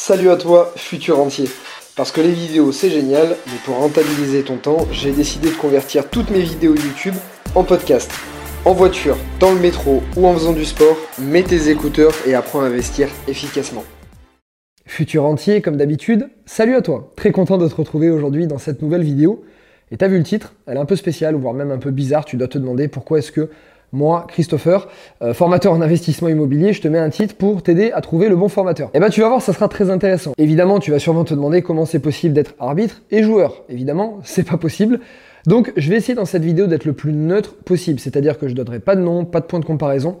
Salut à toi, futur entier. Parce que les vidéos c'est génial, mais pour rentabiliser ton temps, j'ai décidé de convertir toutes mes vidéos YouTube en podcast. En voiture, dans le métro ou en faisant du sport, mets tes écouteurs et apprends à investir efficacement. Futur entier, comme d'habitude, salut à toi. Très content de te retrouver aujourd'hui dans cette nouvelle vidéo. Et t'as vu le titre, elle est un peu spéciale, voire même un peu bizarre. Tu dois te demander pourquoi est-ce que moi, Christopher, euh, formateur en investissement immobilier, je te mets un titre pour t'aider à trouver le bon formateur. Et eh ben tu vas voir, ça sera très intéressant. Évidemment, tu vas sûrement te demander comment c'est possible d'être arbitre et joueur. Évidemment, c'est pas possible. Donc, je vais essayer dans cette vidéo d'être le plus neutre possible, c'est-à-dire que je donnerai pas de nom, pas de point de comparaison.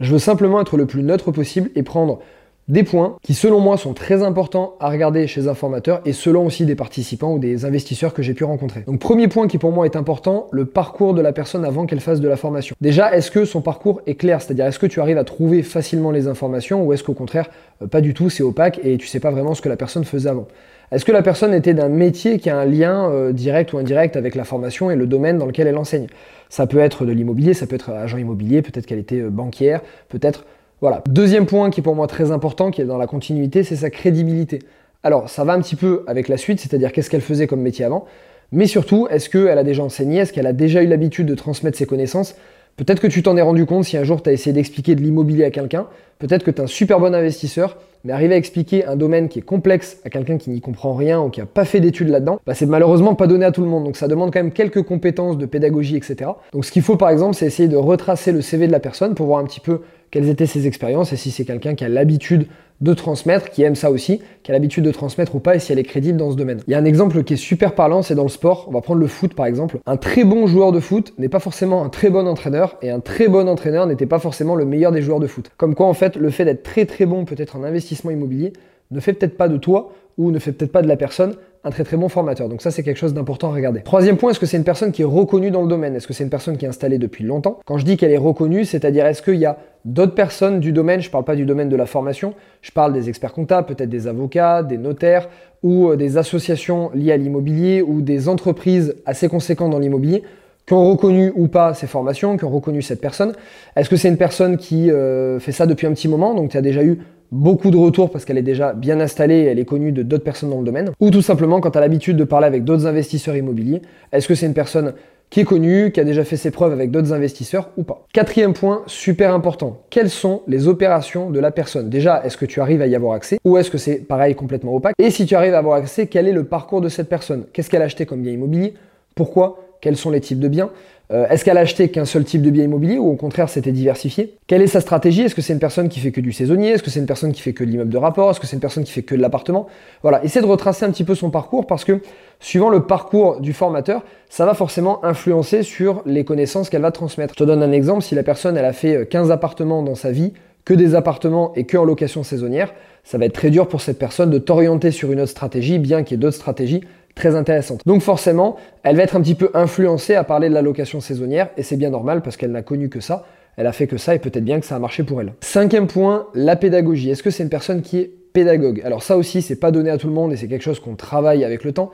Je veux simplement être le plus neutre possible et prendre des points qui selon moi sont très importants à regarder chez un formateur et selon aussi des participants ou des investisseurs que j'ai pu rencontrer. Donc premier point qui pour moi est important, le parcours de la personne avant qu'elle fasse de la formation. Déjà, est-ce que son parcours est clair? C'est-à-dire est-ce que tu arrives à trouver facilement les informations ou est-ce qu'au contraire, euh, pas du tout, c'est opaque et tu sais pas vraiment ce que la personne faisait avant? Est-ce que la personne était d'un métier qui a un lien euh, direct ou indirect avec la formation et le domaine dans lequel elle enseigne? Ça peut être de l'immobilier, ça peut être agent immobilier, peut-être qu'elle était euh, banquière, peut-être voilà. Deuxième point qui est pour moi très important, qui est dans la continuité, c'est sa crédibilité. Alors, ça va un petit peu avec la suite, c'est-à-dire qu'est-ce qu'elle faisait comme métier avant, mais surtout, est-ce qu'elle a déjà enseigné, est-ce qu'elle a déjà eu l'habitude de transmettre ses connaissances? Peut-être que tu t'en es rendu compte si un jour tu as essayé d'expliquer de l'immobilier à quelqu'un, peut-être que tu es un super bon investisseur, mais arriver à expliquer un domaine qui est complexe à quelqu'un qui n'y comprend rien ou qui n'a pas fait d'études là-dedans, bah c'est malheureusement pas donné à tout le monde. Donc ça demande quand même quelques compétences de pédagogie, etc. Donc ce qu'il faut par exemple, c'est essayer de retracer le CV de la personne pour voir un petit peu quelles étaient ses expériences et si c'est quelqu'un qui a l'habitude de transmettre, qui aime ça aussi, qui a l'habitude de transmettre ou pas et si elle est crédible dans ce domaine. Il y a un exemple qui est super parlant, c'est dans le sport. On va prendre le foot par exemple. Un très bon joueur de foot n'est pas forcément un très bon entraîneur et un très bon entraîneur n'était pas forcément le meilleur des joueurs de foot. Comme quoi en fait, le fait d'être très très bon peut-être en investissement immobilier ne fait peut-être pas de toi ou ne fait peut-être pas de la personne un très très bon formateur. Donc ça c'est quelque chose d'important à regarder. Troisième point, est-ce que c'est une personne qui est reconnue dans le domaine? Est-ce que c'est une personne qui est installée depuis longtemps? Quand je dis qu'elle est reconnue, c'est-à-dire est-ce qu'il y a d'autres personnes du domaine, je ne parle pas du domaine de la formation, je parle des experts comptables, peut-être des avocats, des notaires ou euh, des associations liées à l'immobilier ou des entreprises assez conséquentes dans l'immobilier qui ont reconnu ou pas ces formations, qui ont reconnu cette personne. Est-ce que c'est une personne qui euh, fait ça depuis un petit moment, donc tu as déjà eu beaucoup de retours parce qu'elle est déjà bien installée elle est connue de d'autres personnes dans le domaine, ou tout simplement quand tu as l'habitude de parler avec d'autres investisseurs immobiliers, est-ce que c'est une personne qui est connue, qui a déjà fait ses preuves avec d'autres investisseurs ou pas? Quatrième point, super important, quelles sont les opérations de la personne? Déjà, est-ce que tu arrives à y avoir accès ou est-ce que c'est pareil complètement opaque? Et si tu arrives à avoir accès, quel est le parcours de cette personne? Qu'est-ce qu'elle a acheté comme bien immobilier? Pourquoi Quels sont les types de biens. Euh, est-ce qu'elle a acheté qu'un seul type de bien immobilier ou au contraire c'était diversifié? Quelle est sa stratégie? Est-ce que c'est une personne qui fait que du saisonnier? Est-ce que c'est une personne qui fait que de l'immeuble de rapport? Est-ce que c'est une personne qui fait que de l'appartement? Voilà, essaie de retracer un petit peu son parcours parce que suivant le parcours du formateur, ça va forcément influencer sur les connaissances qu'elle va transmettre. Je te donne un exemple, si la personne elle a fait 15 appartements dans sa vie, que des appartements et que en location saisonnière, ça va être très dur pour cette personne de t'orienter sur une autre stratégie, bien qu'il y ait d'autres stratégies très intéressante. Donc forcément, elle va être un petit peu influencée à parler de la location saisonnière et c'est bien normal parce qu'elle n'a connu que ça. Elle a fait que ça et peut-être bien que ça a marché pour elle. Cinquième point, la pédagogie. Est-ce que c'est une personne qui est pédagogue? Alors ça aussi, c'est pas donné à tout le monde et c'est quelque chose qu'on travaille avec le temps.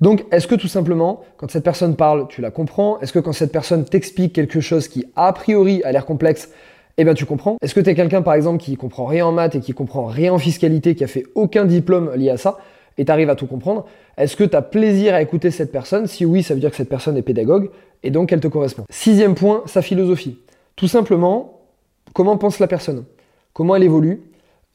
Donc, est-ce que tout simplement, quand cette personne parle, tu la comprends? Est-ce que quand cette personne t'explique quelque chose qui a priori a l'air complexe, eh bien tu comprends? Est-ce que tu es quelqu'un par exemple qui comprend rien en maths et qui comprend rien en fiscalité, qui a fait aucun diplôme lié à ça? Et tu arrives à tout comprendre, est-ce que tu as plaisir à écouter cette personne? Si oui, ça veut dire que cette personne est pédagogue et donc elle te correspond. Sixième point, sa philosophie. Tout simplement, comment pense la personne? Comment elle évolue?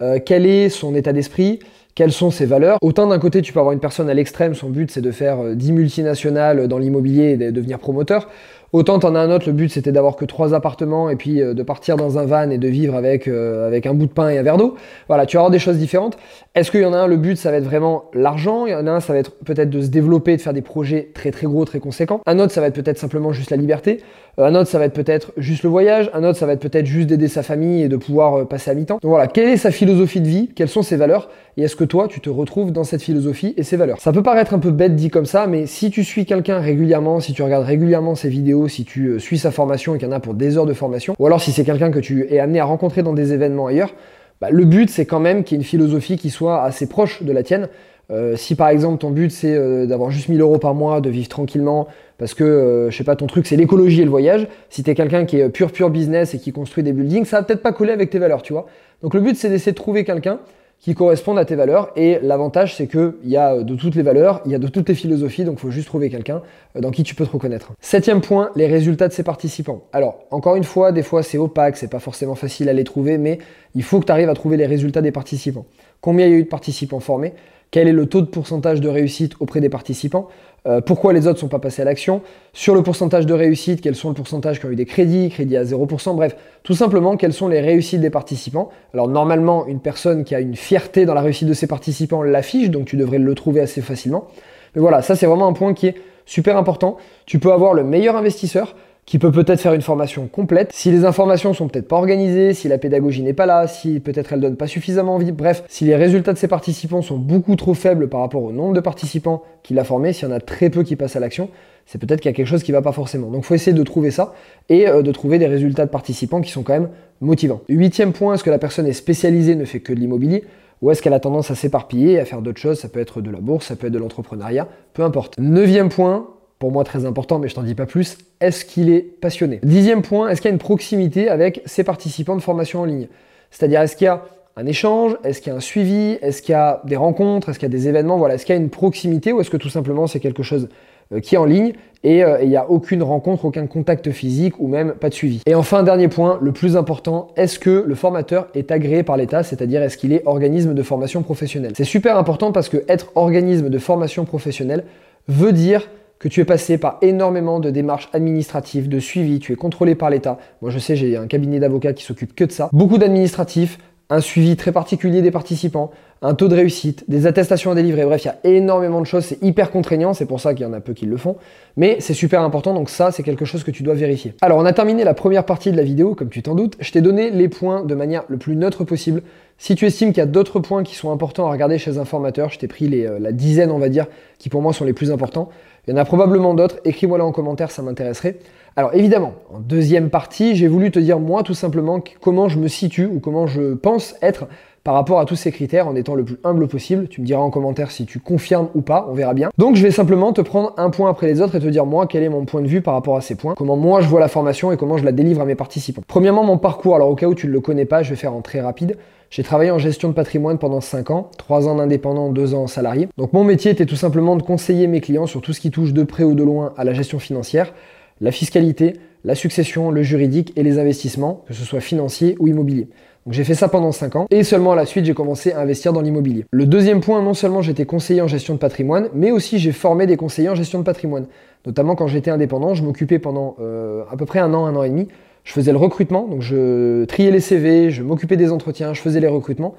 Euh, Quel est son état d'esprit? Quelles sont ses valeurs? Autant d'un côté, tu peux avoir une personne à l'extrême, son but c'est de faire 10 euh, multinationales dans l'immobilier et de devenir promoteur. Autant t'en as un autre, le but c'était d'avoir que trois appartements et puis euh, de partir dans un van et de vivre avec, euh, avec un bout de pain et un verre d'eau. Voilà, tu vas avoir des choses différentes. Est-ce qu'il y en a un, le but ça va être vraiment l'argent, il y en a un, ça va être peut-être de se développer, de faire des projets très très gros, très conséquents. Un autre, ça va être peut-être simplement juste la liberté. Un autre, ça va être peut-être juste le voyage. Un autre, ça va être peut-être juste d'aider sa famille et de pouvoir passer à mi-temps. Donc voilà, quelle est sa philosophie de vie? Quelles sont ses valeurs? Et est-ce que toi, tu te retrouves dans cette philosophie et ses valeurs? Ça peut paraître un peu bête dit comme ça, mais si tu suis quelqu'un régulièrement, si tu regardes régulièrement ses vidéos, si tu euh, suis sa formation et qu'il y en a pour des heures de formation, ou alors si c'est quelqu'un que tu es amené à rencontrer dans des événements ailleurs, bah, le but c'est quand même qu'il y ait une philosophie qui soit assez proche de la tienne. Euh, si par exemple ton but c'est euh, d'avoir juste 1000 euros par mois, de vivre tranquillement, parce que je sais pas, ton truc c'est l'écologie et le voyage, si tu es quelqu'un qui est pur pur business et qui construit des buildings, ça va peut-être pas coller avec tes valeurs, tu vois. Donc le but c'est d'essayer de trouver quelqu'un qui correspondent à tes valeurs. Et l'avantage, c'est qu'il y a de toutes les valeurs, il y a de toutes les philosophies, donc il faut juste trouver quelqu'un euh, dans qui tu peux te reconnaître. Septième point, les résultats de ces participants. Alors, encore une fois, des fois c'est opaque, c'est pas forcément facile à les trouver, mais il faut que tu arrives à trouver les résultats des participants. Combien il y a eu de participants formés? Quel est le taux de pourcentage de réussite auprès des participants, euh, pourquoi les autres ne sont pas passés à l'action, sur le pourcentage de réussite, quels sont le pourcentage qui ont eu des crédits, crédits à 0%, bref, tout simplement quelles sont les réussites des participants. Alors normalement, une personne qui a une fierté dans la réussite de ses participants l'affiche, donc tu devrais le trouver assez facilement. Mais voilà, ça c'est vraiment un point qui est super important. Tu peux avoir le meilleur investisseur, qui peut peut-être faire une formation complète. Si les informations sont peut-être pas organisées, si la pédagogie n'est pas là, si peut-être elle donne pas suffisamment envie, bref, si les résultats de ces participants sont beaucoup trop faibles par rapport au nombre de participants qu'il a formés, s'il y en a très peu qui passent à l'action, c'est peut-être qu'il y a quelque chose qui va pas forcément. Donc faut essayer de trouver ça et euh, de trouver des résultats de participants qui sont quand même motivants. Huitième point, est-ce que la personne est spécialisée, ne fait que de l'immobilier ou est-ce qu'elle a tendance à s'éparpiller, à faire d'autres choses Ça peut être de la bourse, ça peut être de l'entrepreneuriat, peu importe. Neuvième point, pour moi très important, mais je t'en dis pas plus, est-ce qu'il est passionné? Dixième point, est-ce qu'il y a une proximité avec ses participants de formation en ligne? C'est-à-dire, est-ce qu'il y a un échange? Est-ce qu'il y a un suivi? Est-ce qu'il y a des rencontres? Est-ce qu'il y a des événements? Voilà, est-ce qu'il y a une proximité ou est-ce que tout simplement c'est quelque chose euh, qui est en ligne et euh, il n'y a aucune rencontre, aucun contact physique ou même pas de suivi? Et enfin, dernier point, le plus important, est-ce que le formateur est agréé par l'État, c'est-à-dire est-ce qu'il est organisme de formation professionnelle? C'est super important parce que être organisme de formation professionnelle veut dire que tu es passé par énormément de démarches administratives, de suivi, tu es contrôlé par l'État. Moi je sais, j'ai un cabinet d'avocats qui s'occupe que de ça. Beaucoup d'administratifs, un suivi très particulier des participants, un taux de réussite, des attestations à délivrer. Bref, il y a énormément de choses, c'est hyper contraignant, c'est pour ça qu'il y en a peu qui le font, mais c'est super important, donc ça, c'est quelque chose que tu dois vérifier. Alors, on a terminé la première partie de la vidéo, comme tu t'en doutes. Je t'ai donné les points de manière le plus neutre possible. Si tu estimes qu'il y a d'autres points qui sont importants à regarder chez un formateur, je t'ai pris les, euh, la dizaine, on va dire, qui pour moi sont les plus importants. Il y en a probablement d'autres, écris-moi là en commentaire, ça m'intéresserait. Alors évidemment, en deuxième partie, j'ai voulu te dire moi tout simplement comment je me situe ou comment je pense être par rapport à tous ces critères en étant le plus humble possible. Tu me diras en commentaire si tu confirmes ou pas, on verra bien. Donc je vais simplement te prendre un point après les autres et te dire moi quel est mon point de vue par rapport à ces points, comment moi je vois la formation et comment je la délivre à mes participants. Premièrement, mon parcours, alors au cas où tu ne le connais pas, je vais faire en très rapide. J'ai travaillé en gestion de patrimoine pendant 5 ans, 3 ans d'indépendant, 2 ans en salarié. Donc mon métier était tout simplement de conseiller mes clients sur tout ce qui touche de près ou de loin à la gestion financière, la fiscalité, la succession, le juridique et les investissements, que ce soit financier ou immobilier. Donc j'ai fait ça pendant 5 ans et seulement à la suite j'ai commencé à investir dans l'immobilier. Le deuxième point, non seulement j'étais conseiller en gestion de patrimoine, mais aussi j'ai formé des conseillers en gestion de patrimoine. Notamment quand j'étais indépendant, je m'occupais pendant euh, à peu près un an, un an et demi. Je faisais le recrutement, donc je triais les CV, je m'occupais des entretiens, je faisais les recrutements,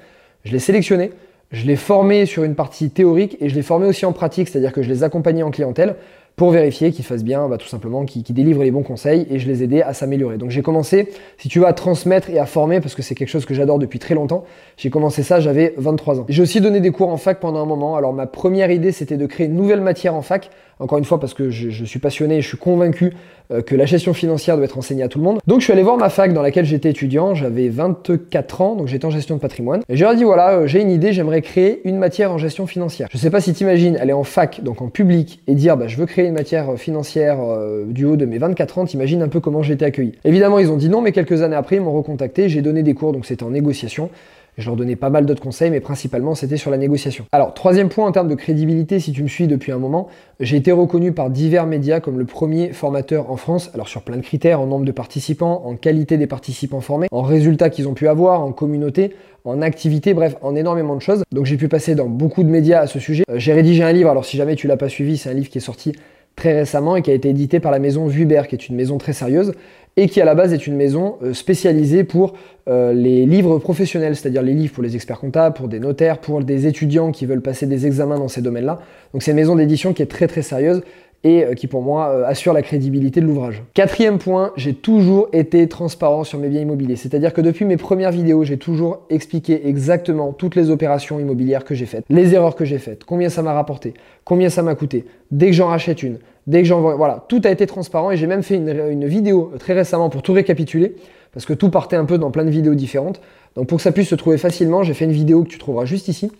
je les sélectionnais, je les formais sur une partie théorique et je les formais aussi en pratique, c'est-à-dire que je les accompagnais en clientèle pour vérifier qu'ils fassent bien, bah, tout simplement, qu'ils délivrent les bons conseils et je les aidais à s'améliorer. Donc j'ai commencé, si tu veux, à transmettre et à former parce que c'est quelque chose que j'adore depuis très longtemps. J'ai commencé ça, j'avais 23 ans. J'ai aussi donné des cours en fac pendant un moment. Alors ma première idée, c'était de créer une nouvelle matière en fac. Encore une fois, parce que je, suis passionné, je suis convaincu euh, que la gestion financière doit être enseignée à tout le monde. Donc je suis allé voir ma fac dans laquelle j'étais étudiant, j'avais 24 ans, donc j'étais en gestion de patrimoine. Et j'ai dit voilà, euh, j'ai une idée, j'aimerais créer une matière en gestion financière. Je sais pas si t'imagines aller en fac, donc en public, et dire bah, je veux créer une matière euh, financière du haut de mes 24 ans, t'imagines un peu comment j'ai été accueilli. Évidemment, ils ont dit non, mais quelques années après, ils m'ont recontacté, j'ai donné des cours, donc c'était en négociation. Je leur donnais pas mal d'autres conseils, mais principalement c'était sur la négociation. Alors, troisième point en termes de crédibilité, si tu me suis depuis un moment, j'ai été reconnu par divers médias comme le premier formateur en France, alors sur plein de critères, en nombre de participants, en qualité des participants formés, en résultats qu'ils ont pu avoir, en communauté, en activité, bref, en énormément de choses. Donc j'ai pu passer dans beaucoup de médias à ce sujet. Euh, j'ai rédigé un livre, alors si jamais tu l'as pas suivi, c'est un livre qui est sorti très récemment et qui a été édité par la maison Vuibert, qui est une maison très sérieuse et qui à la base est une maison euh, spécialisée pour euh, les livres professionnels, c'est-à-dire les livres pour les experts comptables, pour des notaires, pour des étudiants qui veulent passer des examens dans ces domaines-là. Donc c'est une maison d'édition qui est très très sérieuse et euh, qui pour moi euh, assure la crédibilité de l'ouvrage. Quatrième point, j'ai toujours été transparent sur mes biens immobiliers. C'est-à-dire que depuis mes premières vidéos, j'ai toujours expliqué exactement toutes les opérations immobilières que j'ai faites, les erreurs que j'ai faites, combien ça m'a rapporté, combien ça m'a coûté, dès que j'en rachète une, dès que j'en... Voilà, tout a été transparent et j'ai même fait une, une vidéo très récemment pour tout récapituler, parce que tout partait un peu dans plein de vidéos différentes. Donc pour que ça puisse se trouver facilement, j'ai fait une vidéo que tu trouveras juste ici,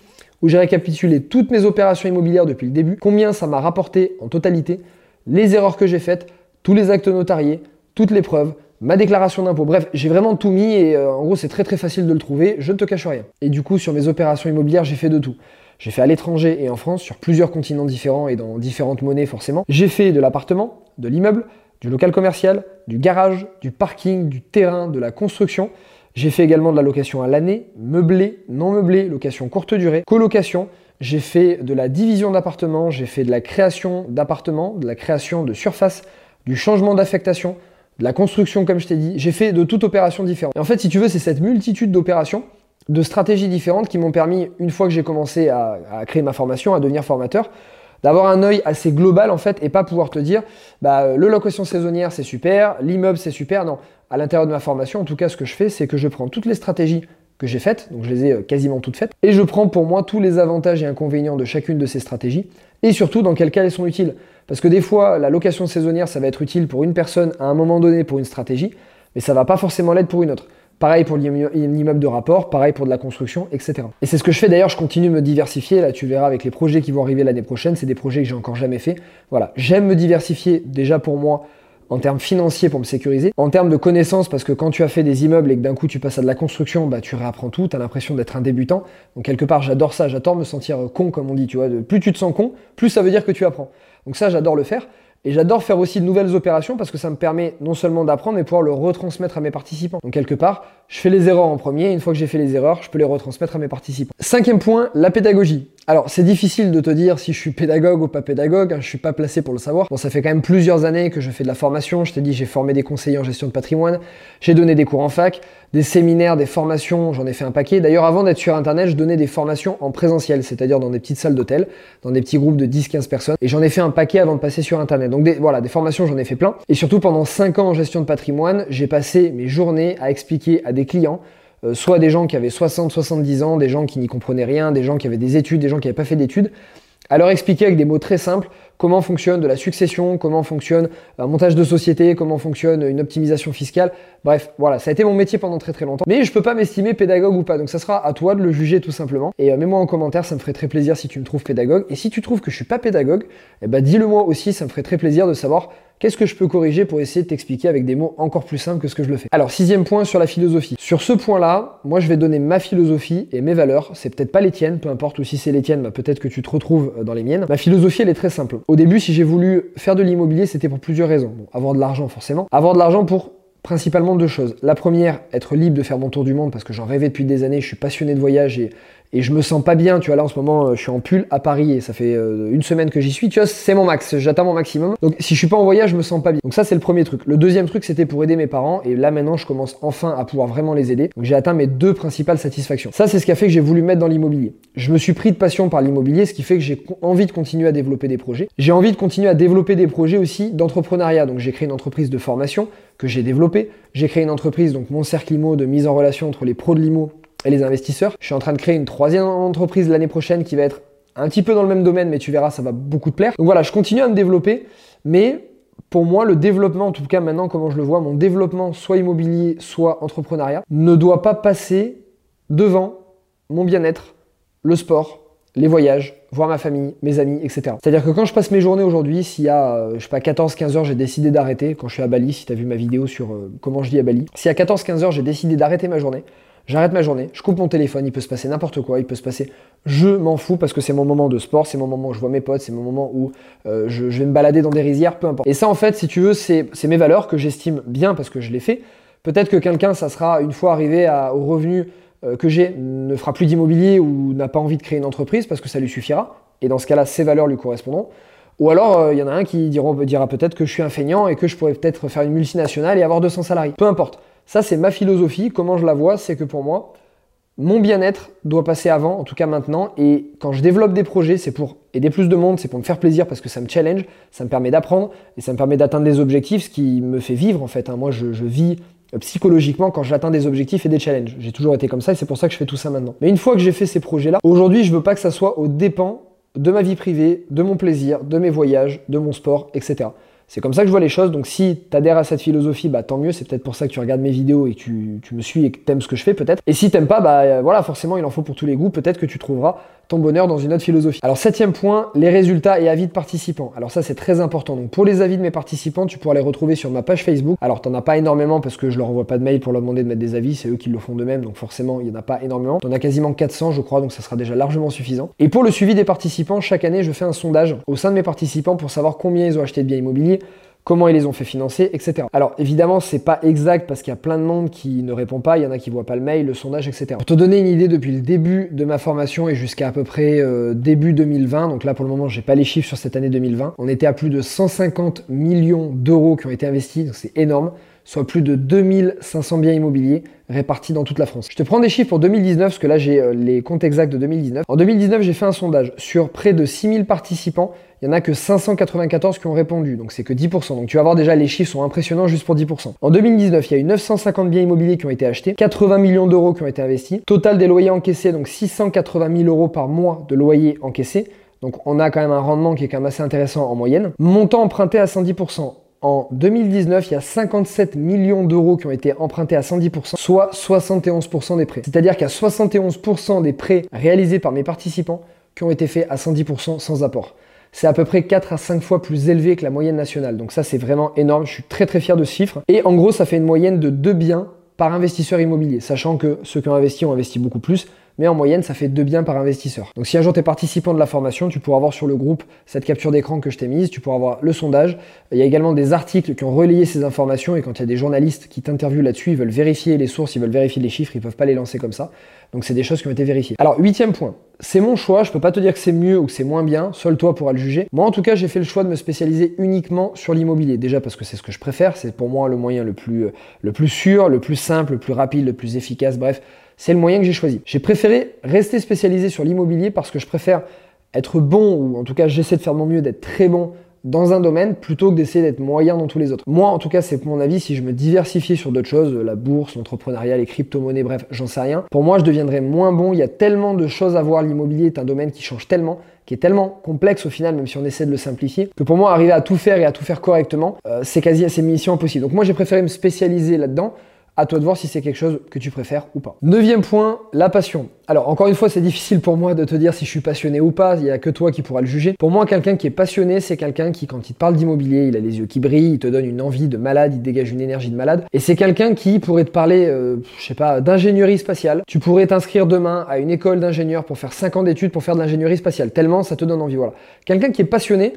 où j'ai récapitulé toutes mes opérations immobilières depuis le début, combien ça m'a rapporté en totalité, les erreurs que j'ai faites, tous les actes notariés, toutes les preuves, ma déclaration d'impôt. Bref, j'ai vraiment tout mis et euh, en gros, c'est très très facile de le trouver, je ne te cache rien. Et du coup, sur mes opérations immobilières, j'ai fait de tout. J'ai fait à l'étranger et en France, sur plusieurs continents différents et dans différentes monnaies forcément. J'ai fait de l'appartement, de l'immeuble, du local commercial, du garage, du parking, du terrain, de la construction. J'ai fait également de la location à l'année, meublé, non meublé, location courte durée, colocation. J'ai fait de la division d'appartements, j'ai fait de la création d'appartements, de la création de surface, du changement d'affectation, de la construction comme je t'ai dit. J'ai fait de toute opération différente. Et en fait, si tu veux, c'est cette multitude d'opérations, de stratégies différentes qui m'ont permis, une fois que j'ai commencé à, à créer ma formation, à devenir formateur, d'avoir un œil assez global en fait et pas pouvoir te dire bah, le location saisonnière c'est super, l'immeuble c'est super. Non, à l'intérieur de ma formation, en tout cas, ce que je fais, c'est que je prends toutes les stratégies que j'ai faites, donc je les ai euh, quasiment toutes faites, et je prends pour moi tous les avantages et inconvénients de chacune de ces stratégies, et surtout dans quel cas elles sont utiles. Parce que des fois, la location saisonnière, ça va être utile pour une personne à un moment donné pour une stratégie, mais ça va pas forcément l'être pour une autre. Pareil pour l'immeuble de rapport, pareil pour de la construction, etc. Et c'est ce que je fais d'ailleurs, je continue de me diversifier. Là, tu verras avec les projets qui vont arriver l'année prochaine, c'est des projets que j'ai encore jamais fait. Voilà, j'aime me diversifier déjà pour moi en termes financiers pour me sécuriser, en termes de connaissances, parce que quand tu as fait des immeubles et que d'un coup tu passes à de la construction, bah tu réapprends tout, tu as l'impression d'être un débutant. Donc quelque part, j'adore ça, j'adore me sentir con, comme on dit, tu vois. Plus tu te sens con, plus ça veut dire que tu apprends. Donc ça, j'adore le faire. Et j'adore faire aussi de nouvelles opérations parce que ça me permet non seulement d'apprendre, mais pouvoir le retransmettre à mes participants. Donc quelque part, je fais les erreurs en premier, une fois que j'ai fait les erreurs, je peux les retransmettre à mes participants. Cinquième point, la pédagogie. Alors c'est difficile de te dire si je suis pédagogue ou pas pédagogue, hein, je suis pas placé pour le savoir. Bon, ça fait quand même plusieurs années que je fais de la formation, je t'ai dit j'ai formé des conseillers en gestion de patrimoine, j'ai donné des cours en fac, des séminaires, des formations, j'en ai fait un paquet. D'ailleurs avant d'être sur internet, je donnais des formations en présentiel, c'est-à-dire dans des petites salles d'hôtel, dans des petits groupes de 10-15 personnes, et j'en ai fait un paquet avant de passer sur internet. Donc voilà, des formations j'en ai fait plein. Et surtout pendant 5 ans en gestion de patrimoine, j'ai passé mes journées à expliquer à des clients euh, soit des gens qui avaient 60-70 ans, des gens qui n'y comprenaient rien, des gens qui avaient des études, des gens qui n'avaient pas fait d'études, à leur expliquer avec des mots très simples comment fonctionne de la succession, comment fonctionne un montage de société, comment fonctionne une optimisation fiscale. Bref, voilà, ça a été mon métier pendant très très longtemps. Mais je peux pas m'estimer pédagogue ou pas, donc ça sera à toi de le juger tout simplement. Et euh, mets-moi en commentaire, ça me ferait très plaisir si tu me trouves pédagogue. Et si tu trouves que je suis pas pédagogue, eh ben dis-le moi aussi, ça me ferait très plaisir de savoir Qu'est-ce que je peux corriger pour essayer de t'expliquer avec des mots encore plus simples que ce que je le fais Alors, sixième point sur la philosophie. Sur ce point-là, moi je vais donner ma philosophie et mes valeurs. C'est peut-être pas les tiennes, peu importe, ou si c'est les tiennes, bah, peut-être que tu te retrouves euh, dans les miennes. Ma philosophie, elle est très simple. Au début, si j'ai voulu faire de l'immobilier, c'était pour plusieurs raisons. avoir de l'argent, forcément. Avoir de l'argent pour principalement deux choses. La première, être libre de faire mon tour du monde parce que j'en rêvais depuis des années, je suis passionné de voyage et je me sens pas bien. Tu vois, là en ce moment, euh, je suis en pull à Paris et ça fait euh, une semaine que j'y suis. Tu vois, c'est mon max, j'atteins mon maximum. Donc si je suis pas en voyage, je me sens pas bien. Donc ça, c'est le premier truc. Le deuxième truc, c'était pour aider mes parents et là maintenant, je commence enfin à pouvoir vraiment les aider. Donc j'ai atteint mes deux principales satisfactions. Ça, c'est ce qui a fait que j'ai voulu mettre dans l'immobilier. Je me suis pris de passion par l'immobilier, ce qui fait que j'ai envie de continuer à développer des projets. J'ai envie de continuer à développer des projets aussi d'entrepreneuriat. Donc j'ai créé une entreprise de formation que j'ai développée. J'ai créé une entreprise, donc mon cercle IMO, de mise en relation entre les pros de l'IMO et les investisseurs. Je suis en train de créer une troisième entreprise l'année prochaine qui va être un petit peu dans le même domaine, mais tu verras, ça va beaucoup te plaire. Donc voilà, je continue à me développer, mais pour moi, le développement, en tout cas maintenant, comment je le vois, mon développement, soit immobilier, soit entrepreneuriat, ne doit pas passer devant mon bien-être, le sport, les voyages, voir ma famille, mes amis, etc. C'est-à-dire que quand je passe mes journées aujourd'hui, y a, euh, je sais pas, 14-15 heures, j'ai décidé d'arrêter, quand je suis à Bali, si tu as vu ma vidéo sur euh, comment je vis à Bali, si à 14-15 heures, j'ai décidé d'arrêter ma journée, J'arrête ma journée, je coupe mon téléphone, il peut se passer n'importe quoi, il peut se passer. Je m'en fous parce que c'est mon moment de sport, c'est mon moment où je vois mes potes, c'est mon moment où euh, je, vais me balader dans des rizières, peu importe. Et ça, en fait, si tu veux, c'est mes valeurs que j'estime bien parce que je l'ai fait. Peut-être que quelqu'un, ça sera une fois arrivé à, au revenu que j'ai, ne fera plus d'immobilier ou n'a pas envie de créer une entreprise parce que ça lui suffira. Et dans ce cas-là, ces valeurs lui correspondront. Ou alors, euh, il y en a un qui dira, dira peut-être que je suis un feignant et que je pourrais peut-être faire une multinationale et avoir 200 salariés. Peu importe. Ça, c'est ma philosophie. Comment je la vois, c'est que pour moi, mon bien-être doit passer avant, en tout cas maintenant. Et quand je développe des projets, c'est pour aider plus de monde, c'est pour me faire plaisir parce que ça me challenge, ça me permet d'apprendre et ça me permet d'atteindre des objectifs, ce qui me fait vivre en fait. Hein. Moi, je, vis psychologiquement quand j'atteins des objectifs et des challenges. J'ai toujours été comme ça et c'est pour ça que je fais tout ça maintenant. Mais une fois que j'ai fait ces projets-là, aujourd'hui, je veux pas que ça soit au dépens de ma vie privée, de mon plaisir, de mes voyages, de mon sport, etc. C'est comme ça que je vois les choses. Donc si tu adhères à cette philosophie, bah tant mieux. C'est peut-être pour ça que tu regardes mes vidéos et que tu, tu me suis et que tu aimes ce que je fais peut-être. Et si t'aimes pas, bah euh, voilà, forcément il en faut pour tous les goûts. Peut-être que tu trouveras ton bonheur dans une autre philosophie. Alors septième point, les résultats et avis de participants. Alors ça c'est très important. Donc pour les avis de mes participants, tu pourras les retrouver sur ma page Facebook. Alors t'en as pas énormément parce que je leur envoie pas de mail pour leur demander de mettre des avis, c'est eux qui le font de même, donc forcément il y en a pas énormément. T'en as quasiment 400 je crois, donc ça sera déjà largement suffisant. Et pour le suivi des participants, chaque année je fais un sondage au sein de mes participants pour savoir combien ils ont acheté de biens immobiliers, comment ils les ont fait financer, etc. Alors évidemment, c'est pas exact parce qu'il y a plein de monde qui ne répond pas, il y en a qui voient pas le mail, le sondage, etc. Pour te donner une idée, depuis le début de ma formation et jusqu'à à peu près euh, début 2020, donc là pour le moment j'ai pas les chiffres sur cette année 2020, on était à plus de 150 millions d'euros qui ont été investis, donc c'est énorme soit plus de 2500 biens immobiliers répartis dans toute la France. Je te prends des chiffres pour 2019, parce que là j'ai euh, les comptes exacts de 2019. En 2019, j'ai fait un sondage sur près de 6000 participants. Il n'y en a que 594 qui ont répondu, donc c'est que 10%. Donc tu vas voir déjà, les chiffres sont impressionnants juste pour 10%. En 2019, il y a eu 950 biens immobiliers qui ont été achetés, 80 millions d'euros qui ont été investis, total des loyers encaissés, donc 680 000 euros par mois de loyers encaissés. Donc on a quand même un rendement qui est quand même assez intéressant en moyenne. Montant emprunté à 110%. En 2019, il y a 57 millions d'euros qui ont été empruntés à 110%, soit 71% des prêts. C'est-à-dire qu'il y a 71% des prêts réalisés par mes participants qui ont été faits à 110% sans apport. C'est à peu près 4 à 5 fois plus élevé que la moyenne nationale. Donc ça, c'est vraiment énorme. Je suis très très fier de ce chiffre. Et en gros, ça fait une moyenne de 2 biens par investisseur immobilier, sachant que ceux qui ont investi ont investi beaucoup plus mais en moyenne, ça fait deux biens par investisseur. Donc si un jour tu es participant de la formation, tu pourras voir sur le groupe cette capture d'écran que je t'ai mise, tu pourras voir le sondage. Il y a également des articles qui ont relayé ces informations et quand il y a des journalistes qui t'interviewent là-dessus, ils veulent vérifier les sources, ils veulent vérifier les chiffres, ils peuvent pas les lancer comme ça. Donc c'est des choses qui ont été vérifiées. Alors huitième point, c'est mon choix, je peux pas te dire que c'est mieux ou que c'est moins bien, seul toi pourras le juger. Moi en tout cas j'ai fait le choix de me spécialiser uniquement sur l'immobilier, déjà parce que c'est ce que je préfère, c'est pour moi le moyen le plus, le plus sûr, le plus simple, le plus rapide, le plus efficace, bref, c'est le moyen que j'ai choisi. J'ai préféré rester spécialisé sur l'immobilier parce que je préfère être bon, ou en tout cas j'essaie de faire mon mieux d'être très bon dans un domaine plutôt que d'essayer d'être moyen dans tous les autres. Moi, en tout cas, c'est mon avis, si je me diversifiais sur d'autres choses, la bourse, l'entrepreneuriat, les crypto-monnaies, bref, j'en sais rien, pour moi, je deviendrais moins bon. Il y a tellement de choses à voir. L'immobilier est un domaine qui change tellement, qui est tellement complexe au final, même si on essaie de le simplifier, que pour moi, arriver à tout faire et à tout faire correctement, euh, c'est quasi assez mission impossible. Donc moi, j'ai préféré me spécialiser là-dedans à toi de voir si c'est quelque chose que tu préfères ou pas. Neuvième point, la passion. Alors encore une fois, c'est difficile pour moi de te dire si je suis passionné ou pas, il n'y a que toi qui pourras le juger. Pour moi, quelqu'un qui est passionné, c'est quelqu'un qui, quand il te parle d'immobilier, il a les yeux qui brillent, il te donne une envie de malade, il dégage une énergie de malade. Et c'est quelqu'un qui pourrait te parler, euh, je sais pas, d'ingénierie spatiale. Tu pourrais t'inscrire demain à une école d'ingénieur pour faire 5 ans d'études pour faire de l'ingénierie spatiale, tellement ça te donne envie. Voilà. Quelqu'un qui est passionné,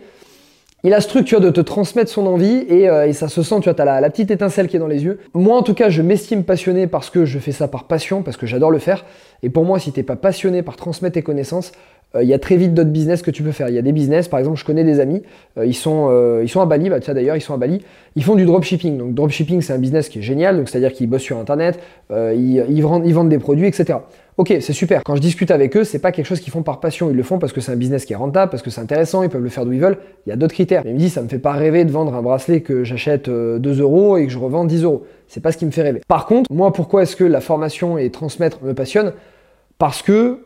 il a ce truc, de te transmettre son envie euh, et, ça se sent, tu vois, t'as la, la petite étincelle qui est dans les yeux. Moi, en tout cas, je m'estime passionné parce que je fais ça par passion, parce que j'adore le faire. Et pour moi, si t'es pas passionné par transmettre tes connaissances, euh, il y a très vite d'autres business que tu peux faire. Il y a des business, par exemple, je connais des amis, euh, ils, sont, ils sont à Bali, bah, d'ailleurs, ils sont à Bali, ils font du dropshipping. Donc, dropshipping, c'est un business qui est génial, donc c'est-à-dire qu'ils bossent sur Internet, ils, vendent, des produits, etc. Ok, c'est super. Quand je discute avec eux, c'est pas quelque chose qu'ils font par passion. Ils le font parce que c'est un business qui est rentable, parce que c'est intéressant, ils peuvent le faire d'où ils veulent. Il y a d'autres critères. Mais me disent, ça me fait pas rêver de vendre un bracelet que j'achète 2 euh, euros et que je revends 10 euros. C'est pas ce qui me fait rêver. Par contre, moi, pourquoi est-ce que la formation et transmettre me passionne Parce que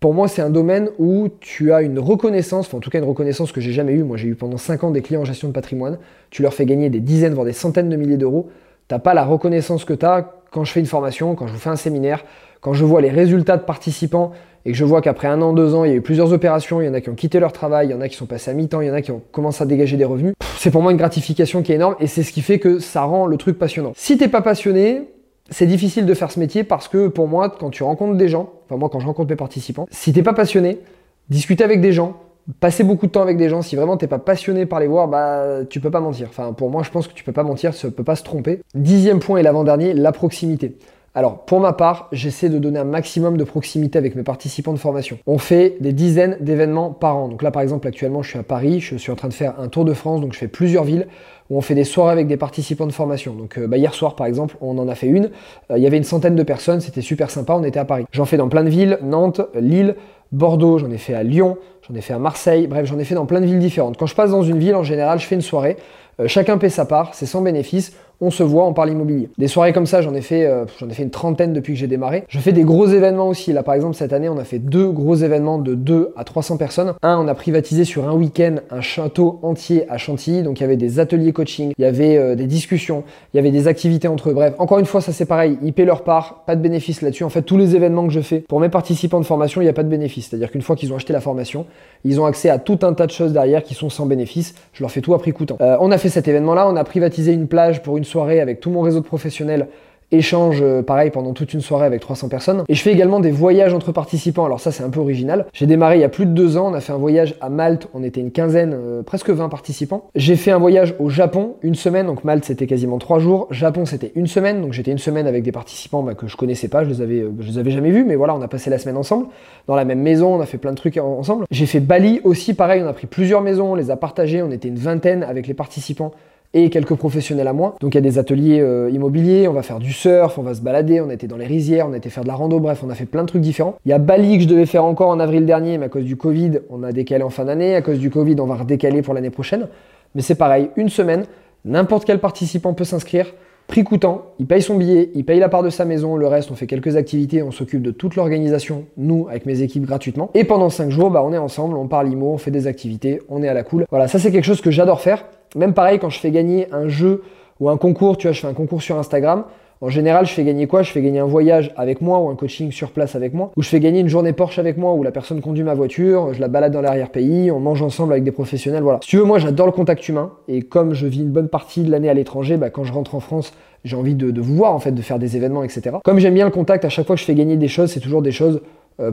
pour moi, c'est un domaine où tu as une reconnaissance, enfin en tout cas une reconnaissance que j'ai jamais eue. Moi, j'ai eu pendant 5 ans des clients en gestion de patrimoine. Tu leur fais gagner des dizaines, voire des centaines de milliers d'euros. T'as pas la reconnaissance que tu as quand je fais une formation, quand je vous fais un séminaire, quand je vois les résultats de participants et que je vois qu'après un an, deux ans, il y a eu plusieurs opérations, il y en a qui ont quitté leur travail, il y en a qui sont passés à mi-temps, il y en a qui ont commencé à dégager des revenus, c'est pour moi une gratification qui est énorme et c'est ce qui fait que ça rend le truc passionnant. Si t'es pas passionné, c'est difficile de faire ce métier parce que pour moi, quand tu rencontres des gens, enfin moi quand je rencontre mes participants, si t'es pas passionné, discuter avec des gens, passer beaucoup de temps avec des gens, si vraiment t'es pas passionné par les voir, bah tu peux pas mentir. Enfin pour moi je pense que tu peux pas mentir, tu peux pas se tromper. Dixième point et l'avant-dernier, la proximité. Alors, pour ma part, j'essaie de donner un maximum de proximité avec mes participants de formation. On fait des dizaines d'événements par an. Donc là, par exemple, actuellement, je suis à Paris, je suis en train de faire un tour de France, donc je fais plusieurs villes où on fait des soirées avec des participants de formation. Donc euh, bah, hier soir, par exemple, on en a fait une. Euh, il y avait une centaine de personnes, c'était super sympa, on était à Paris. J'en fais dans plein de villes, Nantes, Lille, Bordeaux, j'en ai fait à Lyon, j'en ai fait à Marseille, bref, j'en ai fait dans plein de villes différentes. Quand je passe dans une ville, en général, je fais une soirée. Euh, chacun paie sa part, c'est sans bénéfice. On se voit, on parle immobilier. Des soirées comme ça, j'en ai fait, euh, j'en ai fait une trentaine depuis que j'ai démarré. Je fais des gros événements aussi. Là, par exemple, cette année, on a fait deux gros événements de 2 à 300 personnes. Un, on a privatisé sur un week-end un château entier à Chantilly. Donc, il y avait des ateliers coaching, il y avait euh, des discussions, il y avait des activités entre eux. Bref, encore une fois, ça c'est pareil. Ils paient leur part, pas de bénéfice là-dessus. En fait, tous les événements que je fais pour mes participants de formation, il n'y a pas de bénéfice. C'est-à-dire qu'une fois qu'ils ont acheté la formation, ils ont accès à tout un tas de choses derrière qui sont sans bénéfice. Je leur fais tout à prix coûtant. Euh, on a fait cet événement-là, on a privatisé une plage pour une soirée avec tout mon réseau de professionnels échange euh, pareil pendant toute une soirée avec 300 personnes. Et je fais également des voyages entre participants, alors ça c'est un peu original. J'ai démarré il y a plus de deux ans, on a fait un voyage à Malte, on était une quinzaine, euh, presque 20 participants. J'ai fait un voyage au Japon, une semaine, donc Malte c'était quasiment trois jours, Japon c'était une semaine, donc j'étais une semaine avec des participants bah, que je connaissais pas, je les, avais, euh, je les avais jamais vus, mais voilà, on a passé la semaine ensemble, dans la même maison, on a fait plein de trucs ensemble. J'ai fait Bali aussi, pareil, on a pris plusieurs maisons, on les a partagées, on était une vingtaine avec les participants et quelques professionnels à moi. Donc il y a des ateliers euh, immobiliers, on va faire du surf, on va se balader, on était dans les rizières, on était faire de la rando, bref, on a fait plein de trucs différents. Il y a Bali que je devais faire encore en avril dernier, mais à cause du Covid, on a décalé en fin d'année. À cause du Covid, on va redécaler pour l'année prochaine. Mais c'est pareil, une semaine, n'importe quel participant peut s'inscrire. Prix coûtant, il paye son billet, il paye la part de sa maison, le reste on fait quelques activités, on s'occupe de toute l'organisation, nous avec mes équipes gratuitement. Et pendant 5 jours, bah, on est ensemble, on parle IMO, on fait des activités, on est à la cool. Voilà, ça c'est quelque chose que j'adore faire. Même pareil, quand je fais gagner un jeu ou un concours, tu vois, je fais un concours sur Instagram. En général, je fais gagner quoi? Je fais gagner un voyage avec moi ou un coaching sur place avec moi, ou je fais gagner une journée Porsche avec moi où la personne conduit ma voiture, je la balade dans l'arrière-pays, on mange ensemble avec des professionnels, voilà. Si tu veux, moi j'adore le contact humain et comme je vis une bonne partie de l'année à l'étranger, bah, quand je rentre en France, j'ai envie de, de, vous voir en fait, de faire des événements, etc. Comme j'aime bien le contact, à chaque fois que je fais gagner des choses, c'est toujours des choses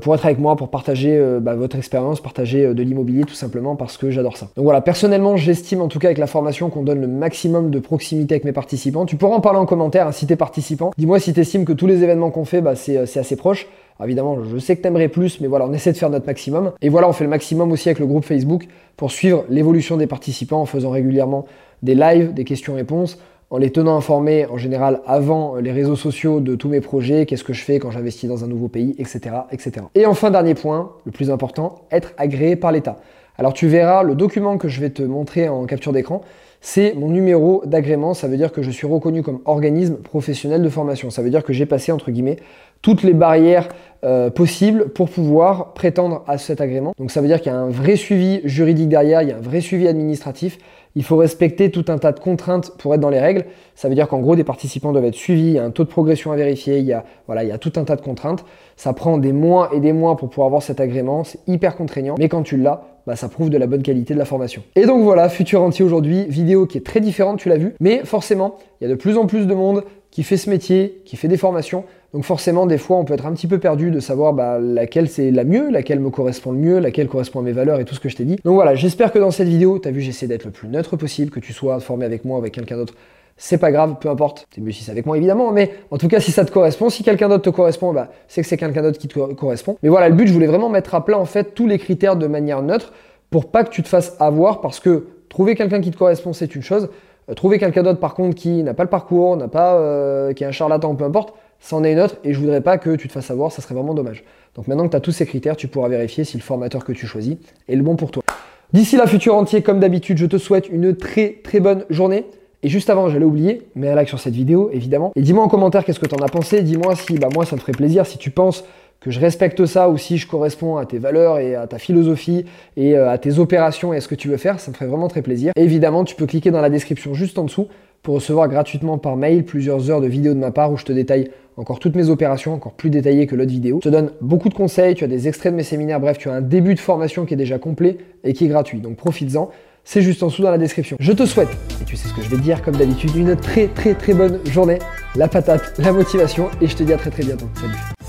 pour être avec moi, pour partager euh, bah, votre expérience, partager euh, de l'immobilier tout simplement parce que j'adore ça. Donc voilà, personnellement, j'estime en tout cas avec la formation qu'on donne le maximum de proximité avec mes participants. Tu pourras en parler en commentaire hein, si t'es participant. Dis-moi si t'estimes que tous les événements qu'on fait, bah, c'est assez proche. évidemment, je sais que t'aimerais plus, mais voilà, on essaie de faire notre maximum. Et voilà, on fait le maximum aussi avec le groupe Facebook pour suivre l'évolution des participants en faisant régulièrement des lives, des questions-réponses en les tenant informés en général avant les réseaux sociaux de tous mes projets, qu'est-ce que je fais quand j'investis dans un nouveau pays, etc., etc. Et enfin, dernier point, le plus important, être agréé par l'État. Alors tu verras le document que je vais te montrer en capture d'écran, c'est mon numéro d'agrément, ça veut dire que je suis reconnu comme organisme professionnel de formation. Ça veut dire que j'ai passé, entre guillemets, toutes les barrières euh, possibles pour pouvoir prétendre à cet agrément. Donc ça veut dire qu'il y a un vrai suivi juridique derrière, il y a un vrai suivi administratif, il faut respecter tout un tas de contraintes pour être dans les règles. Ça veut dire qu'en gros, des participants doivent être suivis, il y a un taux de progression à vérifier, il y a, voilà, tout un tas de contraintes. Ça prend des mois et des mois pour pouvoir avoir cet agrément, c'est hyper contraignant, mais quand tu l'as, bah, ça prouve de la bonne qualité de la formation. Et donc voilà, futur entier aujourd'hui, vidéo qui est très différente, tu l'as vu, mais forcément, il y a de plus en plus de monde qui fait ce métier, qui fait des formations. Donc forcément, des fois, on peut être un petit peu perdu de savoir bah, laquelle c'est la mieux, laquelle me correspond le mieux, laquelle correspond à mes valeurs et tout ce que je t'ai dit. Donc voilà, j'espère que dans cette vidéo, tu as vu, j'essaie d'être le plus neutre possible, que tu sois formé avec moi avec quelqu'un d'autre. C'est pas grave, peu importe. C'est mieux si c'est avec moi évidemment, mais en tout cas, si ça te correspond, si quelqu'un d'autre te correspond, bah, c'est que c'est quelqu'un d'autre qui te correspond. Mais voilà, le but, je voulais vraiment mettre à plat en fait tous les critères de manière neutre pour pas que tu te fasses avoir parce que trouver quelqu'un qui te correspond, c'est une chose. Euh, trouver quelqu'un d'autre par contre qui n'a pas le parcours, n'a pas, euh, qui est un charlatan, peu importe, c'en est une autre et je voudrais pas que tu te fasses avoir, ça serait vraiment dommage. Donc maintenant que tu as tous ces critères, tu pourras vérifier si le formateur que tu choisis est le bon pour toi. D'ici la future entier, comme d'habitude, je te souhaite une très très bonne journée. Et juste avant, j'allais oublier, mets un like sur cette vidéo, évidemment. Et dis-moi en commentaire qu'est-ce que tu en as pensé. Dis-moi si, bah moi, ça me ferait plaisir si tu penses que je respecte ça ou si je corresponds à tes valeurs et à ta philosophie et euh, à tes opérations et à ce que tu veux faire, ça me ferait vraiment très plaisir. évidemment, tu peux cliquer dans la description juste en dessous pour recevoir gratuitement par mail plusieurs heures de vidéos de ma part où je te détaille encore toutes mes opérations, encore plus détaillées que l'autre vidéo. Je te donne beaucoup de conseils, tu as des extraits de mes séminaires, bref, tu as un début de formation qui est déjà complet et qui est gratuit. Donc profites-en, c'est juste en dessous dans la description. Je te souhaite, et tu sais ce que je vais te dire comme d'habitude, une très très très bonne journée, la patate, la motivation, et je te dis à très très bientôt. Salut